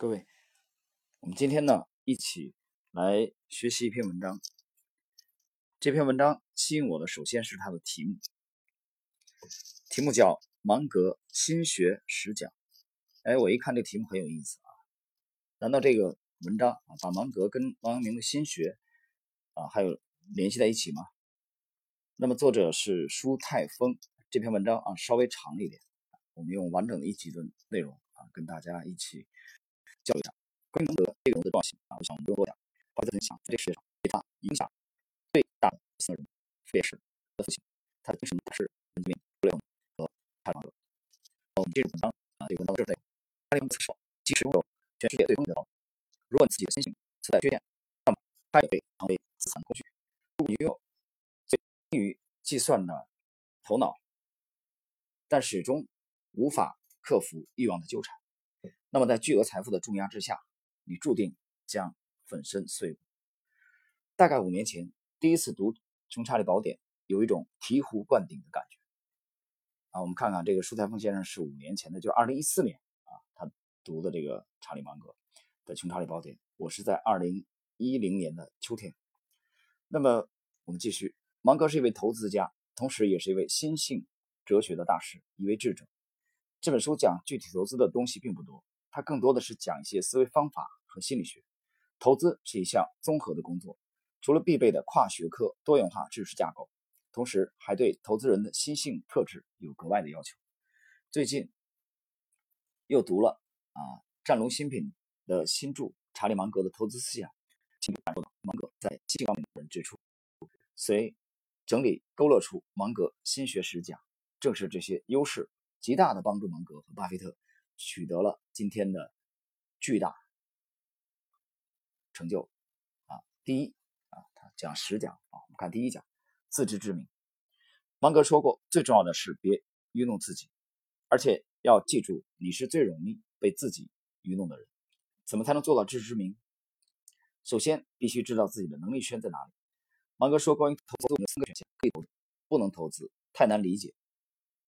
各位，我们今天呢一起来学习一篇文章。这篇文章吸引我的，首先是它的题目，题目叫《芒格心学十讲》。哎，我一看这题目很有意思啊！难道这个文章啊把芒格跟王阳明的心学啊还有联系在一起吗？那么作者是舒泰峰。这篇文章啊稍微长一点，我们用完整的一集的内容啊跟大家一起。教育上关于芒格这个人的重要性啊，我想我们不用多讲。巴菲特想，在这个世界上对他影响最大的四个人，分别是他的父亲、他的精神导师文杰明、布雷恩和查理芒格。我们进入文章啊，这个文章的这里，查理芒格说，即使拥有全世界最聪明的头脑，如果你自己的心性存在缺陷，那么他也会成为资产工具。如果你拥有最精于计算的头脑，但始终无法克服欲望的纠缠。那么，在巨额财富的重压之下，你注定将粉身碎骨。大概五年前，第一次读《穷查理宝典》，有一种醍醐灌顶的感觉。啊，我们看看这个舒才峰先生是五年前的，就是二零一四年啊，他读的这个查理芒格的《穷查理宝典》。我是在二零一零年的秋天。那么，我们继续。芒格是一位投资家，同时也是一位心性哲学的大师，一位智者。这本书讲具体投资的东西并不多。它更多的是讲一些思维方法和心理学。投资是一项综合的工作，除了必备的跨学科多元化知识架构，同时还对投资人的心性特质有格外的要求。最近又读了啊战龙新品的新著《查理芒格的投资思想》，感受到芒格在心性方面的人之处。随整理勾勒出芒格心学史讲，正是这些优势极大的帮助芒格和巴菲特。取得了今天的巨大成就啊！第一啊，他讲十讲啊，我们看第一讲，自知之明。芒格说过，最重要的是别愚弄自己，而且要记住，你是最容易被自己愚弄的人。怎么才能做到自知之明？首先，必须知道自己的能力圈在哪里。芒格说，关于投资有四个选项：可以投资，不能投资，太难理解。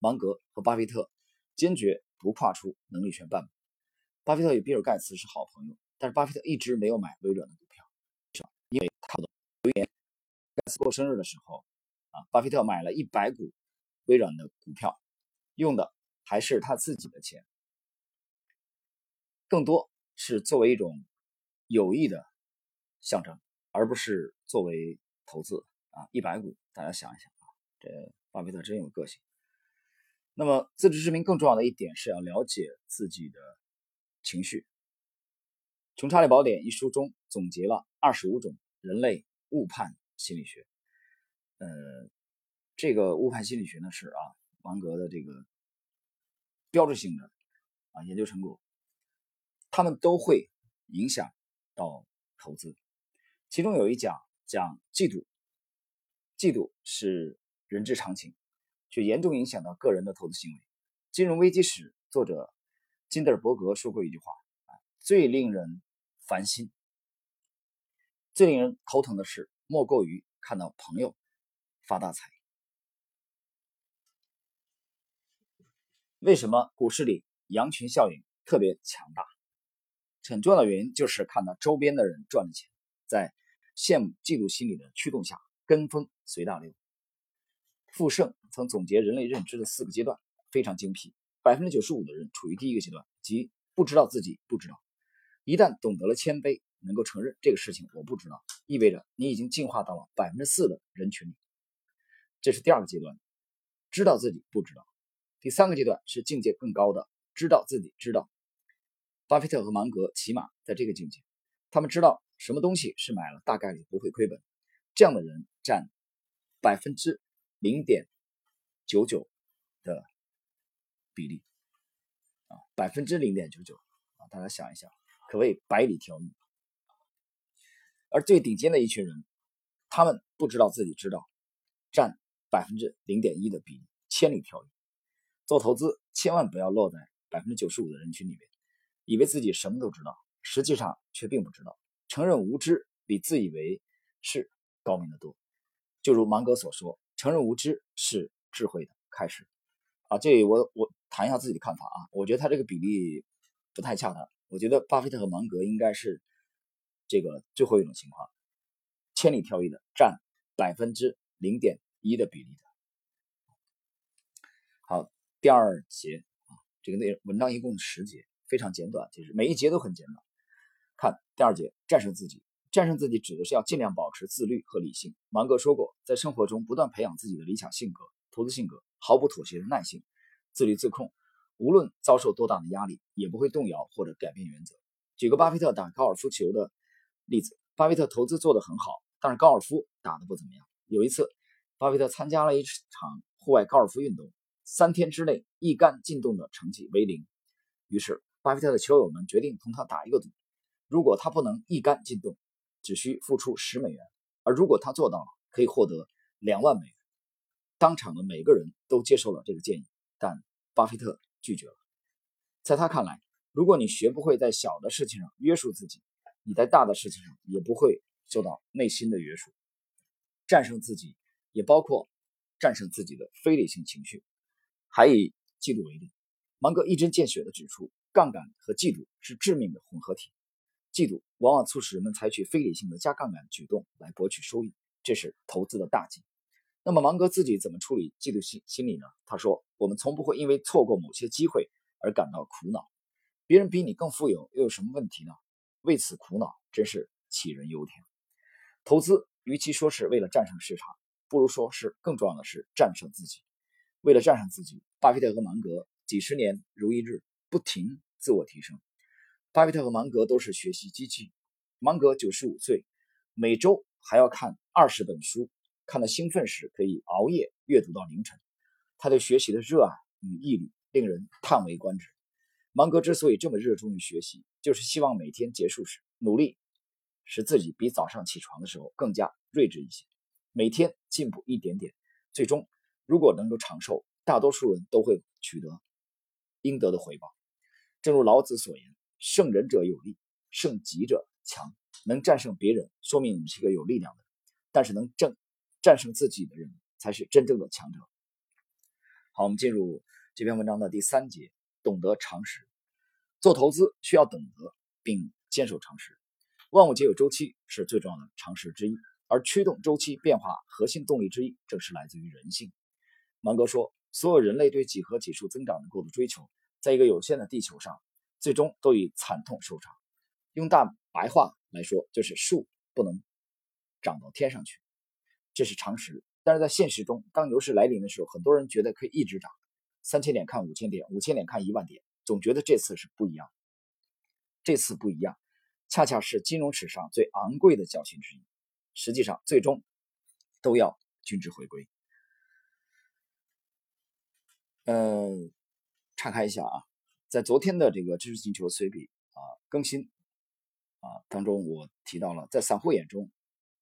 芒格和巴菲特坚决。不跨出能力圈半步。巴菲特与比尔盖茨是好朋友，但是巴菲特一直没有买微软的股票，因为他有一年盖茨过生日的时候，啊，巴菲特买了一百股微软的股票，用的还是他自己的钱，更多是作为一种友谊的象征，而不是作为投资啊。一百股，大家想一想啊，这巴菲特真有个性。那么，自知之明更重要的一点是要了解自己的情绪。《穷查理宝典》一书中总结了二十五种人类误判心理学。呃，这个误判心理学呢是啊，芒格的这个标志性的啊研究成果，他们都会影响到投资。其中有一讲讲嫉妒，嫉妒是人之常情。却严重影响到个人的投资行为。金融危机时，作者金德尔伯格说过一句话：“啊，最令人烦心、最令人头疼的事，莫过于看到朋友发大财。”为什么股市里羊群效应特别强大？很重要的原因就是看到周边的人赚了钱，在羡慕、嫉妒心理的驱动下，跟风随大流。傅盛曾总结人类认知的四个阶段，非常精辟。百分之九十五的人处于第一个阶段，即不知道自己不知道。一旦懂得了谦卑，能够承认这个事情我不知道，意味着你已经进化到了百分之四的人群里。这是第二个阶段，知道自己不知道。第三个阶段是境界更高的，知道自己知道。巴菲特和芒格起码在这个境界，他们知道什么东西是买了大概率不会亏本。这样的人占百分之。零点九九的比例啊，百分之零点九九啊，大家想一想，可谓百里挑一。而最顶尖的一群人，他们不知道自己知道，占百分之零点一的比例，千里挑一。做投资千万不要落在百分之九十五的人群里面，以为自己什么都知道，实际上却并不知道。承认无知比自以为是高明的多。就如芒格所说。承认无知是智慧的开始，啊，这里我我谈一下自己的看法啊，我觉得他这个比例不太恰当，我觉得巴菲特和芒格应该是这个最后一种情况，千里挑一的占百分之零点一的比例的。好，第二节啊，这个内容文章一共十节，非常简短，其实每一节都很简短。看第二节，战胜自己。战胜自己指的是要尽量保持自律和理性。芒格说过，在生活中不断培养自己的理想性格、投资性格，毫不妥协的耐性，自律自控，无论遭受多大的压力，也不会动摇或者改变原则。举个巴菲特打高尔夫球的例子，巴菲特投资做得很好，但是高尔夫打得不怎么样。有一次，巴菲特参加了一场户外高尔夫运动，三天之内一杆进洞的成绩为零。于是，巴菲特的球友们决定同他打一个赌，如果他不能一杆进洞，只需付出十美元，而如果他做到了，可以获得两万美元。当场的每个人都接受了这个建议，但巴菲特拒绝了。在他看来，如果你学不会在小的事情上约束自己，你在大的事情上也不会受到内心的约束。战胜自己，也包括战胜自己的非理性情绪。还以嫉妒为例，芒格一针见血地指出，杠杆和嫉妒是致命的混合体。嫉妒往往促使人们采取非理性的加杠杆举动来博取收益，这是投资的大忌。那么芒格自己怎么处理嫉妒心心理呢？他说：“我们从不会因为错过某些机会而感到苦恼。别人比你更富有，又有什么问题呢？为此苦恼真是杞人忧天。投资与其说是为了战胜市场，不如说是更重要的是战胜自己。为了战胜自己，巴菲特和芒格几十年如一日，不停自我提升。”巴菲特和芒格都是学习机器。芒格九十五岁，每周还要看二十本书，看得兴奋时可以熬夜阅读到凌晨。他对学习的热爱与毅力令人叹为观止。芒格之所以这么热衷于学习，就是希望每天结束时努力使自己比早上起床的时候更加睿智一些，每天进步一点点。最终，如果能够长寿，大多数人都会取得应得的回报。正如老子所言。胜人者有力，胜己者强。能战胜别人，说明你是个有力量的；但是能正战胜自己的人，才是真正的强者。好，我们进入这篇文章的第三节：懂得常识。做投资需要懂得并坚守常识。万物皆有周期，是最重要的常识之一。而驱动周期变化核心动力之一，正是来自于人性。芒格说：“所有人类对几何级数增长的过度追求，在一个有限的地球上。”最终都以惨痛收场。用大白话来说，就是树不能长到天上去，这是常识。但是在现实中，当牛市来临的时候，很多人觉得可以一直涨，三千点看五千点，五千点看一万点，总觉得这次是不一样。这次不一样，恰恰是金融史上最昂贵的教训之一。实际上，最终都要均值回归。嗯，岔开一下啊。在昨天的这个知识星球随笔啊更新啊当中，我提到了，在散户眼中，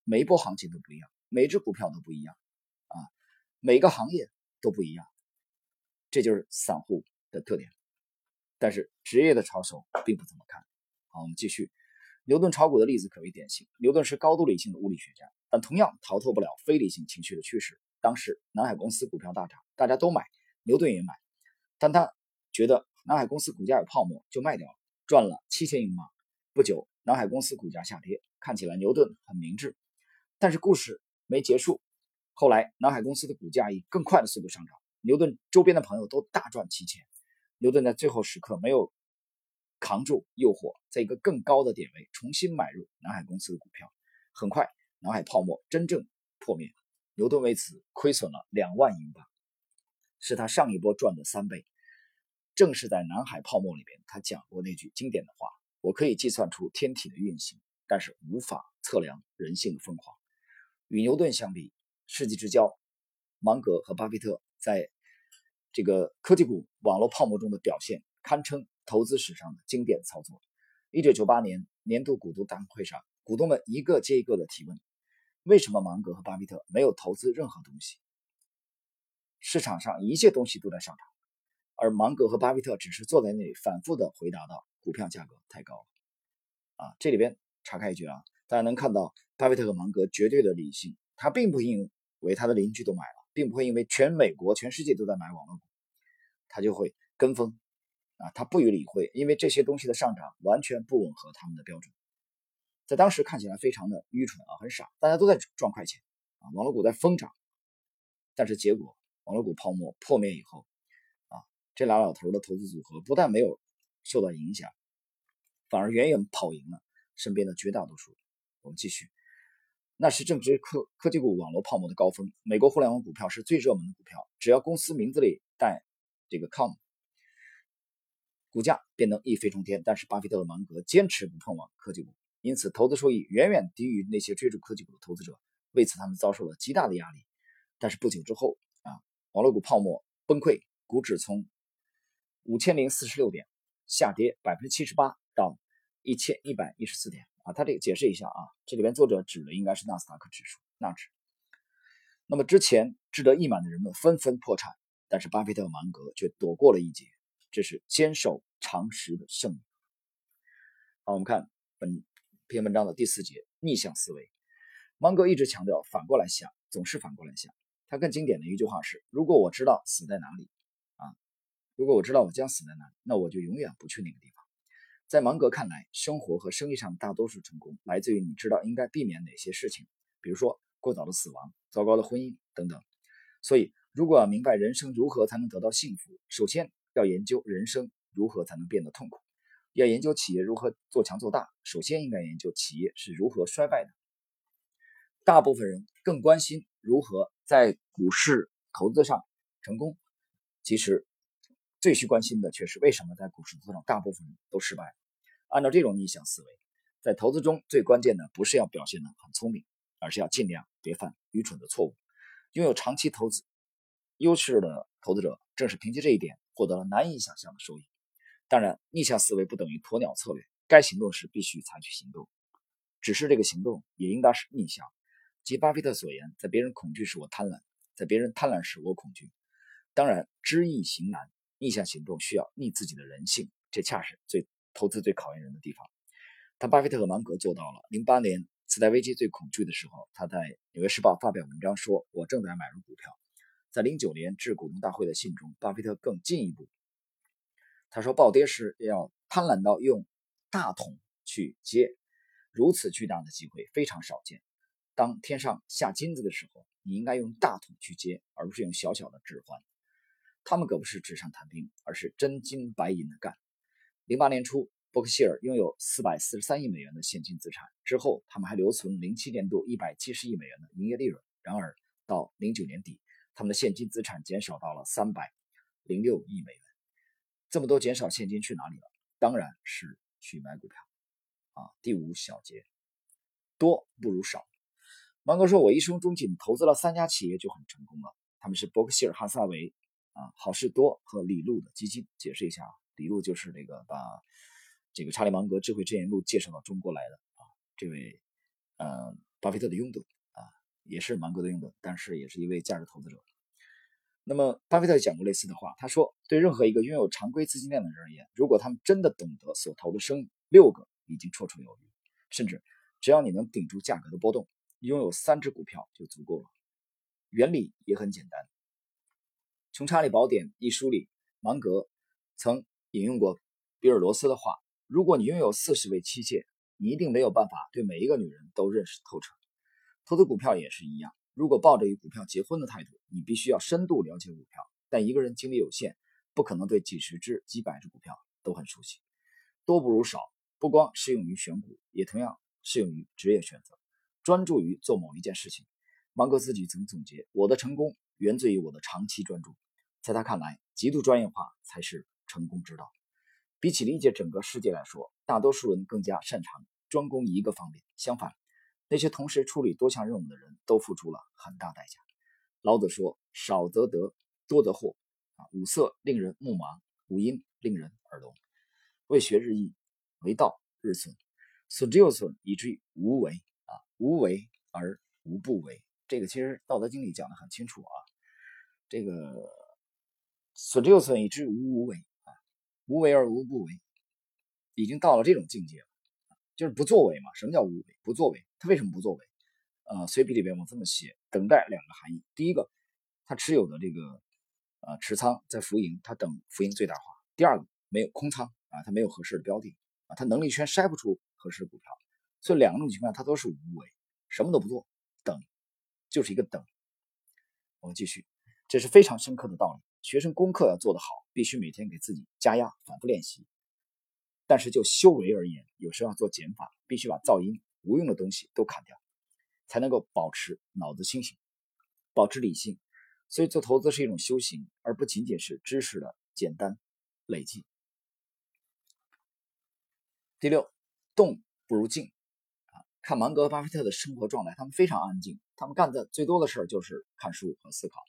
每一波行情都不一样，每只股票都不一样啊，每个行业都不一样，这就是散户的特点。但是职业的炒手并不怎么看好。我们继续，牛顿炒股的例子可谓典型。牛顿是高度理性的物理学家，但同样逃脱不了非理性情绪的驱使。当时南海公司股票大涨，大家都买，牛顿也买，但他觉得。南海公司股价有泡沫，就卖掉了，赚了七千英镑。不久，南海公司股价下跌，看起来牛顿很明智。但是故事没结束。后来，南海公司的股价以更快的速度上涨，牛顿周边的朋友都大赚七千。牛顿在最后时刻没有扛住诱惑，在一个更高的点位重新买入南海公司的股票。很快，南海泡沫真正破灭，牛顿为此亏损了两万英镑，是他上一波赚的三倍。正是在南海泡沫里边，他讲过那句经典的话：“我可以计算出天体的运行，但是无法测量人性的疯狂。”与牛顿相比，世纪之交芒格和巴菲特在这个科技股网络泡沫中的表现，堪称投资史上的经典操作。一九九八年年度股东大会上，股东们一个接一个的提问：“为什么芒格和巴菲特没有投资任何东西？市场上一切东西都在上涨。”而芒格和巴菲特只是坐在那里反复的回答道：“股票价格太高了。”啊，这里边岔开一句啊，大家能看到巴菲特和芒格绝对的理性，他并不因为他的邻居都买了，并不会因为全美国、全世界都在买网络股，他就会跟风。啊，他不予理会，因为这些东西的上涨完全不吻合他们的标准，在当时看起来非常的愚蠢啊，很傻，大家都在赚快钱啊，网络股在疯涨，但是结果网络股泡沫破灭以后，这俩老头的投资组合不但没有受到影响，反而远远跑赢了身边的绝大多数。我们继续，那是正值科科技股网络泡沫的高峰，美国互联网股票是最热门的股票，只要公司名字里带这个 com。股价便能一飞冲天，但是巴菲特和芒格坚持不碰网科技股，因此投资收益远远低于那些追逐科技股的投资者，为此他们遭受了极大的压力。但是不久之后啊，网络股泡沫崩溃，股指从五千零四十六点下跌百分之七十八到一千一百一十四点啊。他这个解释一下啊，这里边作者指的应该是纳斯达克指数纳指。那么之前志得意满的人们纷纷破产，但是巴菲特芒格却躲过了一劫。这是坚守常识的胜利。好，我们看本篇文章的第四节逆向思维。芒格一直强调反过来想，总是反过来想。他更经典的一句话是：“如果我知道死在哪里，如果我知道我将死在哪里，那我就永远不去那个地方。”在芒格看来，生活和生意上大多数成功来自于你知道应该避免哪些事情，比如说过早的死亡、糟糕的婚姻等等。所以，如果要明白人生如何才能得到幸福，首先。要研究人生如何才能变得痛苦，要研究企业如何做强做大，首先应该研究企业是如何衰败的。大部分人更关心如何在股市投资上成功，其实最需关心的却是为什么在股市投资上大部分人都失败了。按照这种逆向思维，在投资中最关键的不是要表现得很聪明，而是要尽量别犯愚蠢的错误。拥有长期投资优势的投资者，正是凭借这一点。获得了难以想象的收益。当然，逆向思维不等于鸵鸟策略，该行动时必须采取行动，只是这个行动也应当是逆向。即巴菲特所言：“在别人恐惧时我贪婪，在别人贪婪时我恐惧。”当然，知易行难，逆向行动需要逆自己的人性，这恰是最投资最考验人的地方。但巴菲特和芒格做到了。零八年次贷危机最恐惧的时候，他在《纽约时报》发表文章说：“我正在买入股票。”在零九年致股东大会的信中，巴菲特更进一步，他说：“暴跌时要贪婪到用大桶去接，如此巨大的机会非常少见。当天上下金子的时候，你应该用大桶去接，而不是用小小的指环。他们可不是纸上谈兵，而是真金白银的干。”零八年初，伯克希尔拥有四百四十三亿美元的现金资产，之后他们还留存零七年度一百七十亿美元的营业利润。然而到零九年底，他们的现金资产减少到了三百零六亿美元，这么多减少现金去哪里了？当然是去买股票啊！第五小节，多不如少。芒格说：“我一生中仅投资了三家企业就很成功了，他们是伯克希尔哈撒韦啊、好事多和李路的基金。”解释一下啊，李路就是这个把这个查理芒格智慧之言录介绍到中国来的啊，这位呃巴菲特的拥趸啊。也是芒格的拥趸，但是也是一位价值投资者。那么，巴菲特讲过类似的话，他说：“对任何一个拥有常规资金链的人而言，如果他们真的懂得所投的生意，六个已经绰绰有余。甚至只要你能顶住价格的波动，拥有三只股票就足够了。原理也很简单。《穷查理宝典》一书里，芒格曾引用过比尔·罗斯的话：“如果你拥有四十位妻妾，你一定没有办法对每一个女人都认识透彻。”投资股票也是一样，如果抱着与股票结婚的态度，你必须要深度了解股票。但一个人精力有限，不可能对几十只、几百只股票都很熟悉。多不如少，不光适用于选股，也同样适用于职业选择。专注于做某一件事情。芒格自己曾总结：“我的成功源自于我的长期专注。”在他看来，极度专业化才是成功之道。比起理解整个世界来说，大多数人更加擅长专攻一个方面。相反，那些同时处理多项任务的人都付出了很大代价。老子说：“少则得，多则惑。”啊，五色令人目盲，五音令人耳聋。为学日益，为道日损。损之又损，以至于无为。啊，无为而无不为。这个其实《道德经》里讲的很清楚啊。这个损之又损，以至于无无为。啊，无为而无不为，已经到了这种境界了。就是不作为嘛？什么叫无为？不作为，他为什么不作为？呃，随笔里边我这么写：等待两个含义。第一个，他持有的这个呃持仓在浮盈，他等浮盈最大化；第二个，没有空仓啊，他没有合适的标的啊，他能力圈筛不出合适的股票，所以两种情况他都是无为，什么都不做，等，就是一个等。我们继续，这是非常深刻的道理。学生功课要做得好，必须每天给自己加压，反复练习。但是就修为而言，有时候要做减法，必须把噪音、无用的东西都砍掉，才能够保持脑子清醒，保持理性。所以做投资是一种修行，而不仅仅是知识的简单累积。第六，动不如静啊！看芒格巴菲特的生活状态，他们非常安静，他们干的最多的事儿就是看书和思考。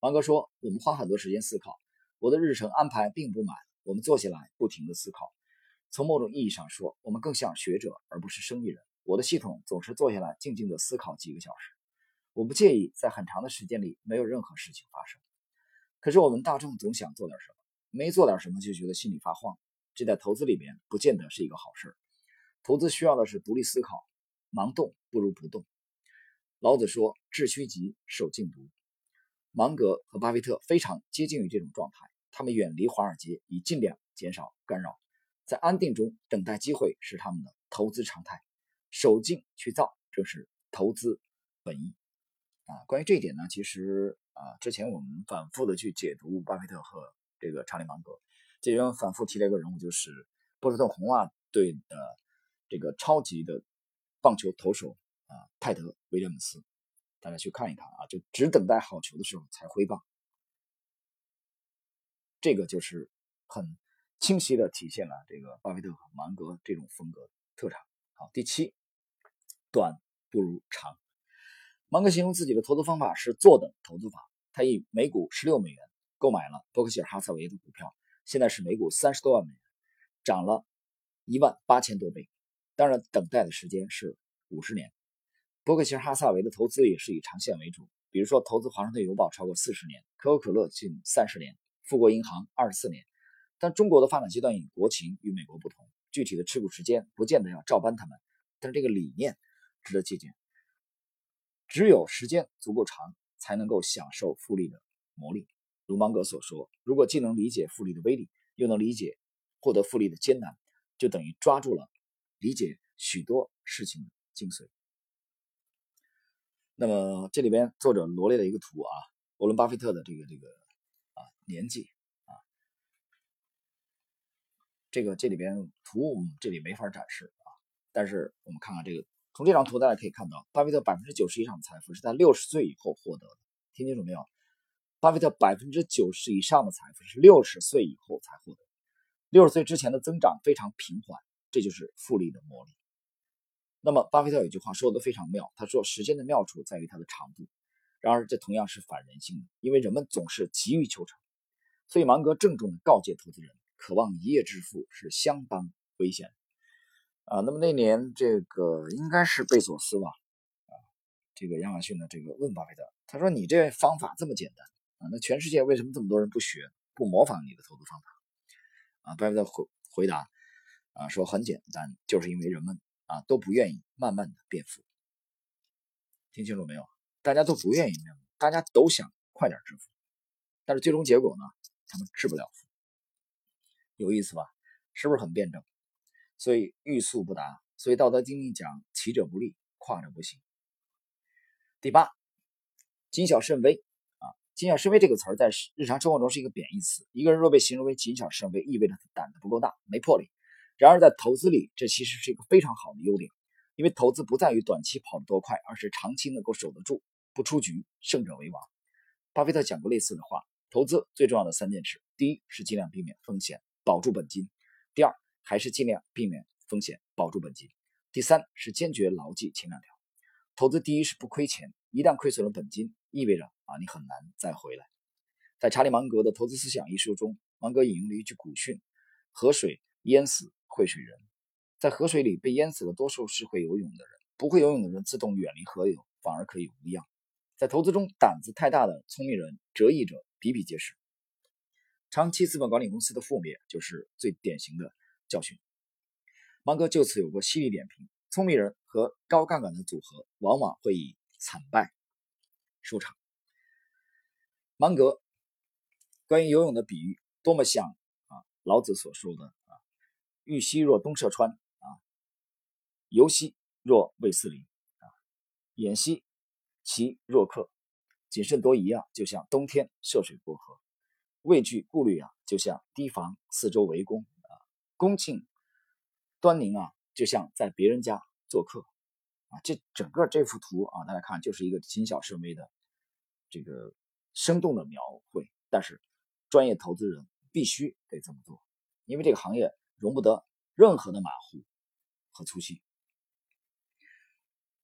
王哥说：“我们花很多时间思考，我的日程安排并不满，我们坐下来不停的思考。从某种意义上说，我们更像学者而不是生意人。我的系统总是坐下来静静的思考几个小时，我不介意在很长的时间里没有任何事情发生。可是我们大众总想做点什么，没做点什么就觉得心里发慌。”这在投资里边不见得是一个好事投资需要的是独立思考，盲动不如不动。老子说：“致虚极，守静笃。”芒格和巴菲特非常接近于这种状态，他们远离华尔街，以尽量减少干扰，在安定中等待机会是他们的投资常态。守静去造，这是投资本意啊。关于这一点呢，其实啊，之前我们反复的去解读巴菲特和这个查理芒格。这边反复提了一个人物，就是波士顿红袜队的这个超级的棒球投手啊，泰德·威廉姆斯。大家去看一看啊，就只等待好球的时候才挥棒。这个就是很清晰的体现了这个巴菲特和芒格这种风格特长。好，第七，短不如长。芒格形容自己的投资方法是坐等投资法。他以每股十六美元购买了伯克希尔哈撒韦的股票。现在是每股三十多万美元，涨了一万八千多倍。当然，等待的时间是五十年。伯克希尔哈撒韦的投资也是以长线为主，比如说投资华盛顿邮报超过四十年，可口可乐近三十年，富国银行二十四年。但中国的发展阶段与国情与美国不同，具体的持股时间不见得要照搬他们，但是这个理念值得借鉴。只有时间足够长，才能够享受复利的魔力。如芒格所说，如果既能理解复利的威力，又能理解获得复利的艰难，就等于抓住了理解许多事情的精髓。那么这里边作者罗列了一个图啊，沃伦·巴菲特的这个这个啊年纪啊，这个这里边图我们这里没法展示啊，但是我们看看这个，从这张图大家可以看到，巴菲特百分之九十以上的财富是在六十岁以后获得的，听清楚没有？巴菲特百分之九十以上的财富是六十岁以后才获得，六十岁之前的增长非常平缓，这就是复利的魔力。那么，巴菲特有句话说的非常妙，他说：“时间的妙处在于它的长度。”然而，这同样是反人性的，因为人们总是急于求成。所以，芒格郑重地告诫投资人：渴望一夜致富是相当危险啊。那么那年，这个应该是贝索斯吧？啊，这个亚马逊的这个问巴菲特，他说：“你这方法这么简单？”啊，那全世界为什么这么多人不学、不模仿你的投资方法？啊，巴菲特回回答，啊，说很简单，就是因为人们啊都不愿意慢慢的变富。听清楚没有？大家都不愿意那样，大家都想快点致富，但是最终结果呢，他们致不了富。有意思吧？是不是很辩证？所以欲速不达。所以《道德经》里讲：骑者不立，跨者不行。第八，谨小慎微啊。谨小慎微这个词儿在日常生活中是一个贬义词。一个人若被形容为谨小慎微，意味着他胆子不够大，没魄力。然而在投资里，这其实是一个非常好的优点，因为投资不在于短期跑得多快，而是长期能够守得住，不出局，胜者为王。巴菲特讲过类似的话：投资最重要的三件事，第一是尽量避免风险，保住本金；第二还是尽量避免风险，保住本金；第三是坚决牢记前两条。投资第一是不亏钱，一旦亏损了本金，意味着啊你很难再回来。在查理芒格的《投资思想》一书中，芒格引用了一句古训：“河水淹死会水人。”在河水里被淹死的多数是会游泳的人，不会游泳的人自动远离河流，反而可以无恙。在投资中，胆子太大的聪明人、折翼者比比皆是。长期资本管理公司的覆灭就是最典型的教训。芒格就此有过犀利点评。聪明人和高杠杆的组合往往会以惨败收场。芒格关于游泳的比喻多么像啊老子所说的欲兮若东涉川啊，犹兮若卫斯理啊，偃兮其若客，谨慎多疑啊，就像冬天涉水过河；畏惧顾虑啊，就像提防四周围攻啊；恭敬端宁啊，就像在别人家做客啊。这整个这幅图啊，大家看就是一个谨小慎微的这个生动的描绘，但是专业投资人必须得这么做，因为这个行业容不得任何的马虎和粗心。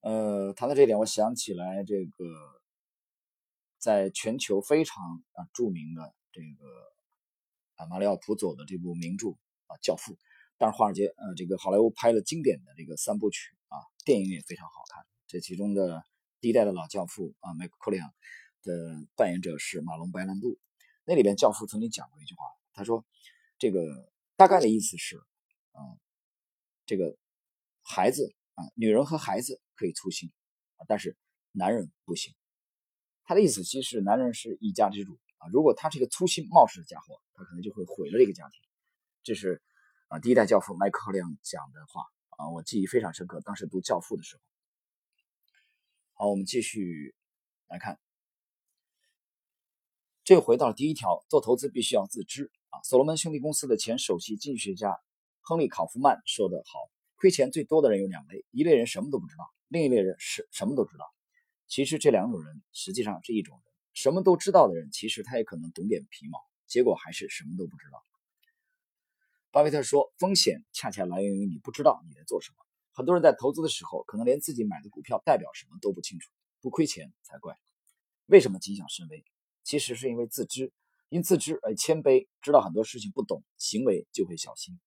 呃，谈到这点，我想起来这个，在全球非常啊著名的这个啊马里奥普佐的这部名著啊《教父》，但是华尔街呃这个好莱坞拍了经典的这个三部曲啊，电影也非常好看。这其中的第一代的老教父啊麦克库里昂的扮演者是马龙白兰度，那里边教父曾经讲过一句话，他说这个大概的意思是，啊，这个孩子啊，女人和孩子。可以粗心啊，但是男人不行。他的意思其实男人是一家之主啊，如果他是一个粗心冒失的家伙，他可能就会毁了这个家庭。这是啊，第一代教父麦克赫亮讲的话啊，我记忆非常深刻。当时读《教父》的时候，好，我们继续来看，这又回到了第一条，做投资必须要自知啊。所罗门兄弟公司的前首席经济学家亨利考夫曼说得好：亏钱最多的人有两类，一类人什么都不知道。另一类人是什么都知道，其实这两种人实际上是一种人。什么都知道的人，其实他也可能懂点皮毛，结果还是什么都不知道。巴菲特说：“风险恰恰来源于你不知道你在做什么。”很多人在投资的时候，可能连自己买的股票代表什么都不清楚，不亏钱才怪。为什么谨小慎微？其实是因为自知，因自知而谦卑，知道很多事情不懂，行为就会小心。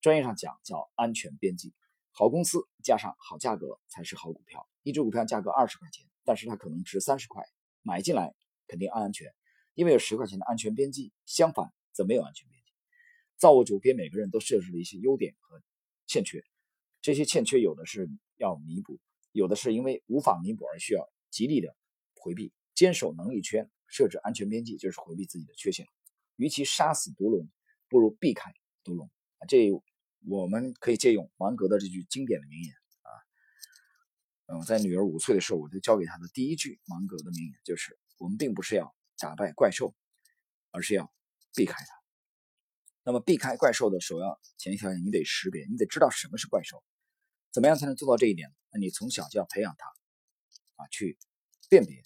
专业上讲叫安全边际。好公司加上好价格才是好股票。一只股票价格二十块钱，但是它可能值三十块，买进来肯定安安全，因为有十块钱的安全边际。相反，则没有安全边际。造物主给每个人都设置了一些优点和欠缺，这些欠缺有的是要弥补，有的是因为无法弥补而需要极力的回避。坚守能力圈，设置安全边际，就是回避自己的缺陷。与其杀死毒龙，不如避开毒龙。啊，这。我们可以借用芒格的这句经典的名言啊，嗯，在女儿五岁的时候，我就教给她的第一句芒格的名言就是：我们并不是要打败怪兽，而是要避开它。那么，避开怪兽的首要前提条件，你得识别，你得知道什么是怪兽。怎么样才能做到这一点？那你从小就要培养他啊，去辨别，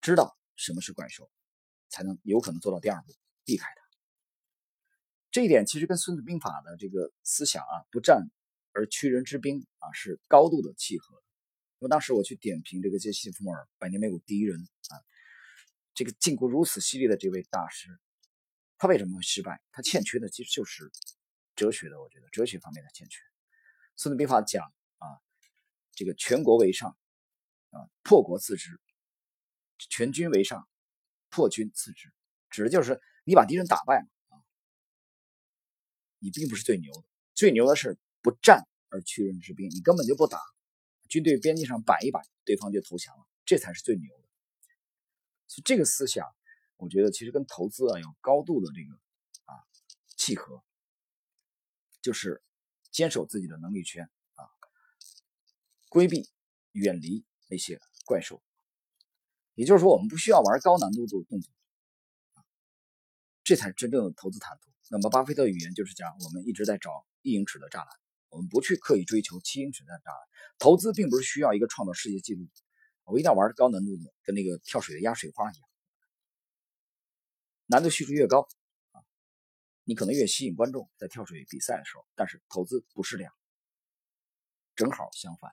知道什么是怪兽，才能有可能做到第二步，避开它。这一点其实跟《孙子兵法》的这个思想啊，不战而屈人之兵啊，是高度的契合。因为当时我去点评这个杰西·弗莫尔百年美股第一人啊，这个禁锢如此犀利的这位大师，他为什么会失败？他欠缺的其实就是哲学的，我觉得哲学方面的欠缺。《孙子兵法》讲啊，这个全国为上啊，破国自知；全军为上，破军自知，指的就是你把敌人打败了。你并不是最牛的，最牛的是不战而屈人之兵，你根本就不打，军队边境上摆一摆，对方就投降了，这才是最牛的。所以这个思想，我觉得其实跟投资啊有高度的这个啊契合，就是坚守自己的能力圈啊，规避远离那些怪兽。也就是说，我们不需要玩高难度的动作，这才真正的投资坦途。那么，巴菲特语言就是讲，我们一直在找一英尺的栅栏，我们不去刻意追求七英尺的栅栏。投资并不是需要一个创造世界纪录，我一定要玩高难度的，跟那个跳水的压水花一样，难度系数越高啊，你可能越吸引观众在跳水比赛的时候。但是投资不是这样，正好相反。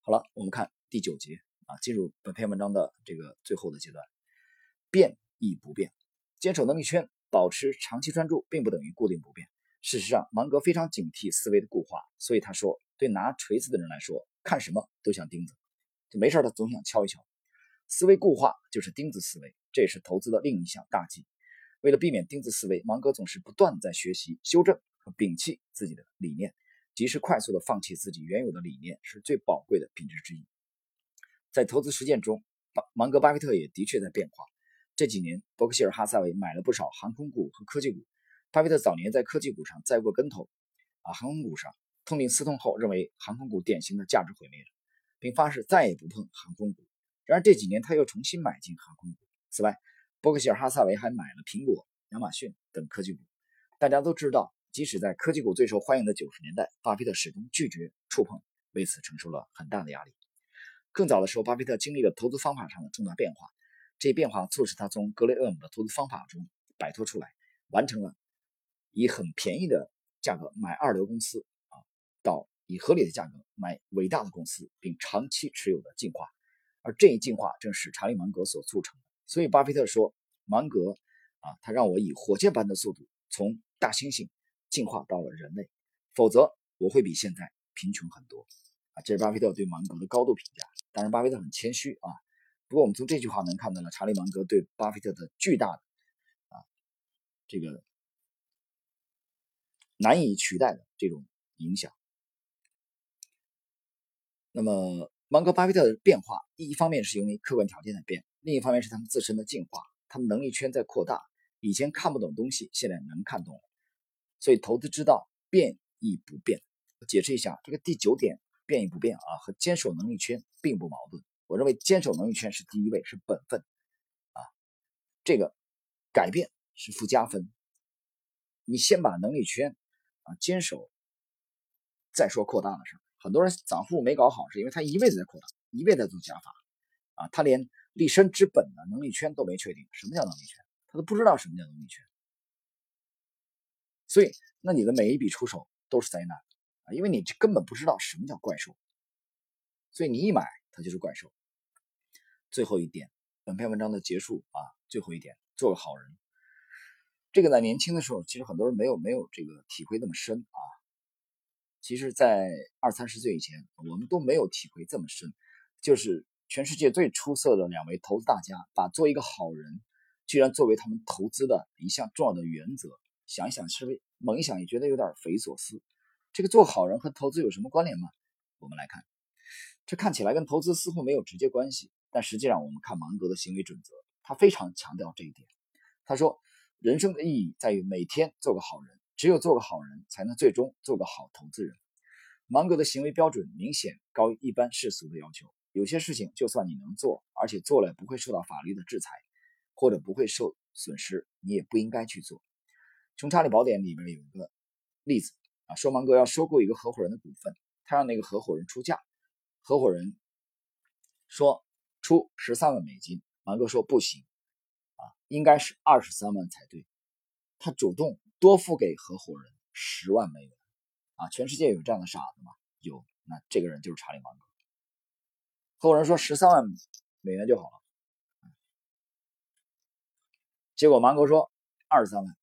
好了，我们看第九节啊，进入本篇文章的这个最后的阶段，变亦不变，坚守能力圈。保持长期专注并不等于固定不变。事实上，芒格非常警惕思维的固化，所以他说，对拿锤子的人来说，看什么都像钉子，就没事他总想敲一敲。思维固化就是钉子思维，这也是投资的另一项大忌。为了避免钉子思维，芒格总是不断在学习、修正和摒弃自己的理念，及时快速的放弃自己原有的理念，是最宝贵的品质之一。在投资实践中，巴芒格、巴菲特也的确在变化。这几年，伯克希尔哈撒韦买了不少航空股和科技股，巴菲特早年在科技股上栽过跟头，啊，航空股上痛定思痛后，认为航空股典型的价值毁灭者，并发誓再也不碰航空股。然而这几年他又重新买进航空股。此外，伯克希尔哈萨韦还买了苹果、亚马逊等科技股。大家都知道，即使在科技股最受欢迎的九十年代，巴菲特始终拒绝触碰，为此承受了很大的压力。更早的时候，巴菲特经历了投资方法上的重大变化，这一变化促使他从格雷厄姆的投资方法中摆脱出来，完成了以很便宜的价格买二流公司啊，到以合理的价格买伟大的公司，并长期持有的进化。而这一进化正是查理芒格所促成的。所以，巴菲特说：“芒格啊，他让我以火箭般的速度从。”大猩猩进化到了人类，否则我会比现在贫穷很多啊！这是巴菲特对芒格的高度评价。当然，巴菲特很谦虚啊。不过，我们从这句话能看到了查理芒格对巴菲特的巨大的啊这个难以取代的这种影响。那么，芒格、巴菲特的变化，一方面是因为客观条件的变，另一方面是他们自身的进化，他们能力圈在扩大。以前看不懂东西，现在能看懂了。所以投资之道，变亦不变。解释一下这个第九点，变与不变啊，和坚守能力圈并不矛盾。我认为坚守能力圈是第一位，是本分啊。这个改变是附加分。你先把能力圈啊坚守，再说扩大的事很多人散户没搞好，是因为他一辈子在扩大，一辈子在做加法啊，他连立身之本的能力圈都没确定。什么叫能力圈？他都不知道什么叫能力圈。所以，那你的每一笔出手都是灾难，因为你根本不知道什么叫怪兽，所以你一买它就是怪兽。最后一点，本篇文章的结束啊，最后一点，做个好人。这个在年轻的时候，其实很多人没有没有这个体会那么深啊。其实，在二三十岁以前，我们都没有体会这么深，就是全世界最出色的两位投资大家，把做一个好人，居然作为他们投资的一项重要的原则。想一想，是不是猛一想也觉得有点匪夷所思？这个做好人和投资有什么关联吗？我们来看，这看起来跟投资似乎没有直接关系，但实际上我们看芒格的行为准则，他非常强调这一点。他说，人生的意义在于每天做个好人，只有做个好人，才能最终做个好投资人。芒格的行为标准明显高于一般世俗的要求。有些事情，就算你能做，而且做了不会受到法律的制裁，或者不会受损失，你也不应该去做。《穷查理宝典》里面有一个例子啊，说芒格要收购一个合伙人的股份，他让那个合伙人出价，合伙人说出十三万美金，芒格说不行，啊，应该是二十三万才对，他主动多付给合伙人十万美元，啊，全世界有这样的傻子吗？有，那这个人就是查理芒格。合伙人说十三万美元就好了，结果芒格说二十三万。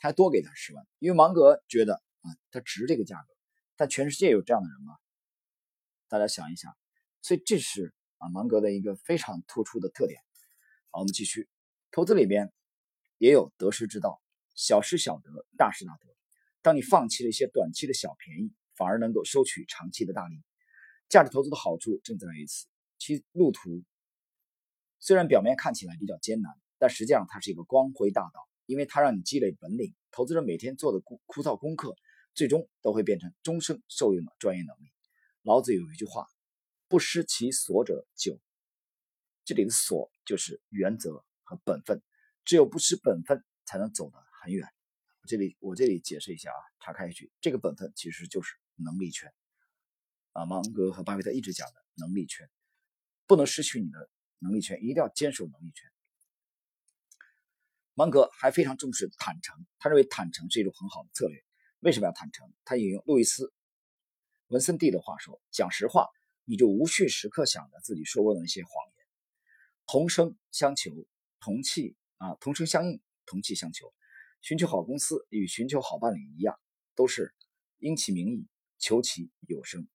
他还多给他十万，因为芒格觉得啊，他值这个价格。但全世界有这样的人吗？大家想一想。所以这是啊芒格的一个非常突出的特点。好，我们继续。投资里边也有得失之道，小失小得，大失大得。当你放弃了一些短期的小便宜，反而能够收取长期的大利。价值投资的好处正在于此，其路途虽然表面看起来比较艰难，但实际上它是一个光辉大道。因为它让你积累本领，投资者每天做的枯枯燥功课，最终都会变成终生受用的专业能力。老子有一句话：“不失其所者久。”这里的“所”就是原则和本分，只有不失本分，才能走得很远。这里我这里解释一下啊，岔开一句，这个本分其实就是能力圈啊。芒格和巴菲特一直讲的能力圈，不能失去你的能力圈，一定要坚守能力圈。芒格还非常重视坦诚，他认为坦诚是一种很好的策略。为什么要坦诚？他引用路易斯·文森蒂的话说：“讲实话，你就无需时刻想着自己说过的那些谎言。同声相求，同气啊，同声相应，同气相求。寻求好公司与寻求好伴侣一样，都是因其名义，求其有声。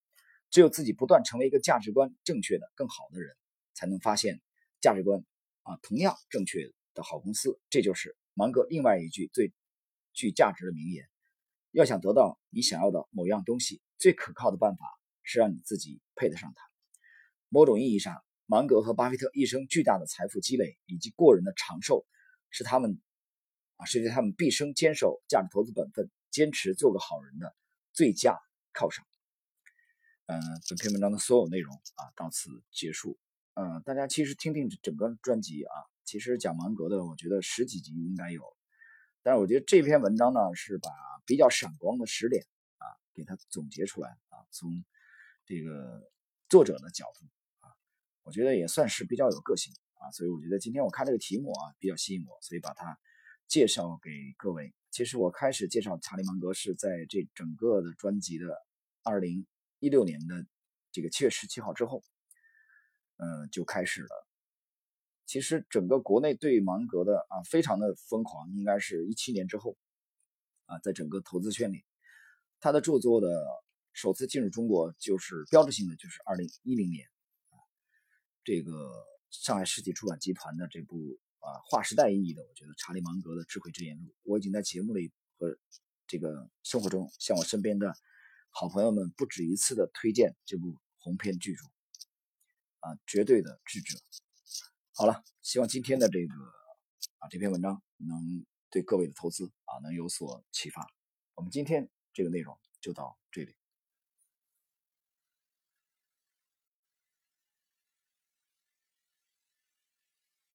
只有自己不断成为一个价值观正确的、更好的人，才能发现价值观啊同样正确。”的好公司，这就是芒格另外一句最具价值的名言：要想得到你想要的某样东西，最可靠的办法是让你自己配得上它。某种意义上，芒格和巴菲特一生巨大的财富积累以及过人的长寿，是他们啊，是对他们毕生坚守价值投资本分、坚持做个好人的最佳犒赏。嗯，本篇文章的所有内容啊，到此结束。嗯，大家其实听听整个专辑啊，其实讲芒格的，我觉得十几集应该有。但是我觉得这篇文章呢，是把比较闪光的十点啊，给它总结出来啊，从这个作者的角度啊，我觉得也算是比较有个性啊。所以我觉得今天我看这个题目啊，比较吸引我，所以把它介绍给各位。其实我开始介绍查理芒格是在这整个的专辑的二零。一六年的这个七月十七号之后，嗯，就开始了。其实整个国内对芒格的啊，非常的疯狂，应该是一七年之后啊，在整个投资圈里，他的著作的首次进入中国，就是标志性的，就是二零一零年，这个上海世纪出版集团的这部啊划时代意义的，我觉得查理芒格的智慧之言录，我已经在节目里和这个生活中向我身边的。好朋友们不止一次的推荐这部鸿篇巨著，啊，绝对的智者。好了，希望今天的这个啊这篇文章能对各位的投资啊能有所启发。我们今天这个内容就到这里。